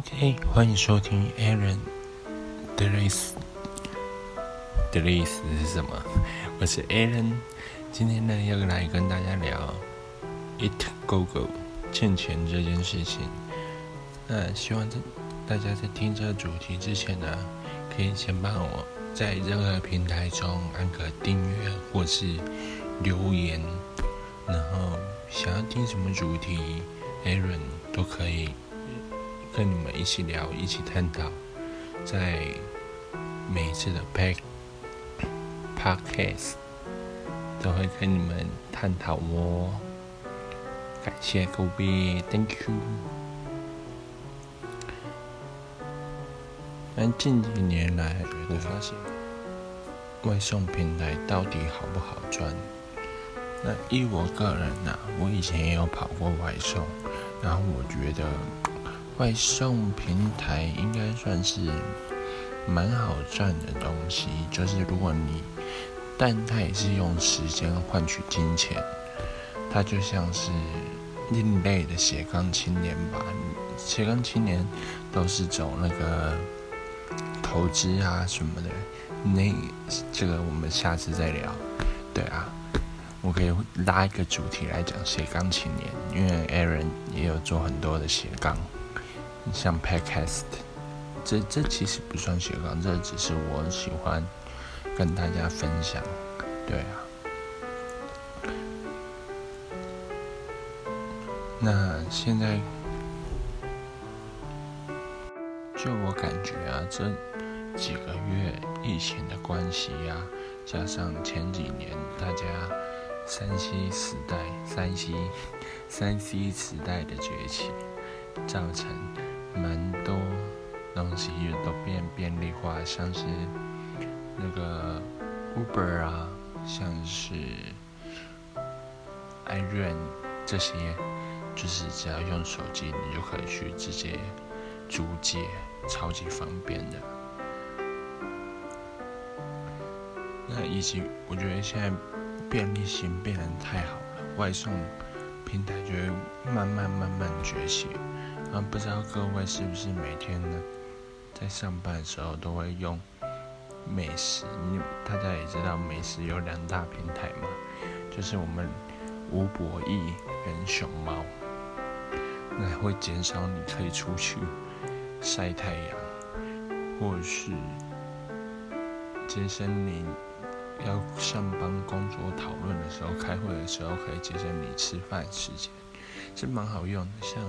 OK，欢迎收听 Aaron d e l i s d e l i s 是什么？我是 Aaron，今天呢要来跟大家聊 It Go Go 欠钱这件事情。那希望在大家在听这个主题之前呢，可以先帮我在任何平台中按个订阅或是留言，然后想要听什么主题，Aaron 都可以。跟你们一起聊，一起探讨，在每一次的 pack podcast 都会跟你们探讨哦。感谢各位，Thank you。但近几年来，我发现外送平台到底好不好赚？那依我个人呐，我以前也有跑过外送，然后我觉得。外送平台应该算是蛮好赚的东西，就是如果你，但它也是用时间换取金钱，它就像是另类的斜杠青年吧。斜杠青年都是走那个投资啊什么的，那这个我们下次再聊。对啊，我可以拉一个主题来讲斜杠青年，因为 Aaron 也有做很多的斜杠。像 Podcast，这这其实不算斜杠，这只是我喜欢跟大家分享，对啊。那现在就我感觉啊，这几个月疫情的关系呀，加上前几年大家三 C 时代、三 C 三 C 时代的崛起，造成。蛮多东西也都变便利化，像是那个 Uber 啊，像是 iRun 这些，就是只要用手机，你就可以去直接租借，超级方便的。那以及我觉得现在便利性变得太好了，外送平台就会慢慢慢慢崛起。啊，不知道各位是不是每天呢，在上班的时候都会用美食？你大家也知道，美食有两大平台嘛，就是我们吴博义跟熊猫，那会减少你可以出去晒太阳，或是节省你要上班工作讨论的时候、开会的时候，可以节省你吃饭时间，是蛮好用的，像。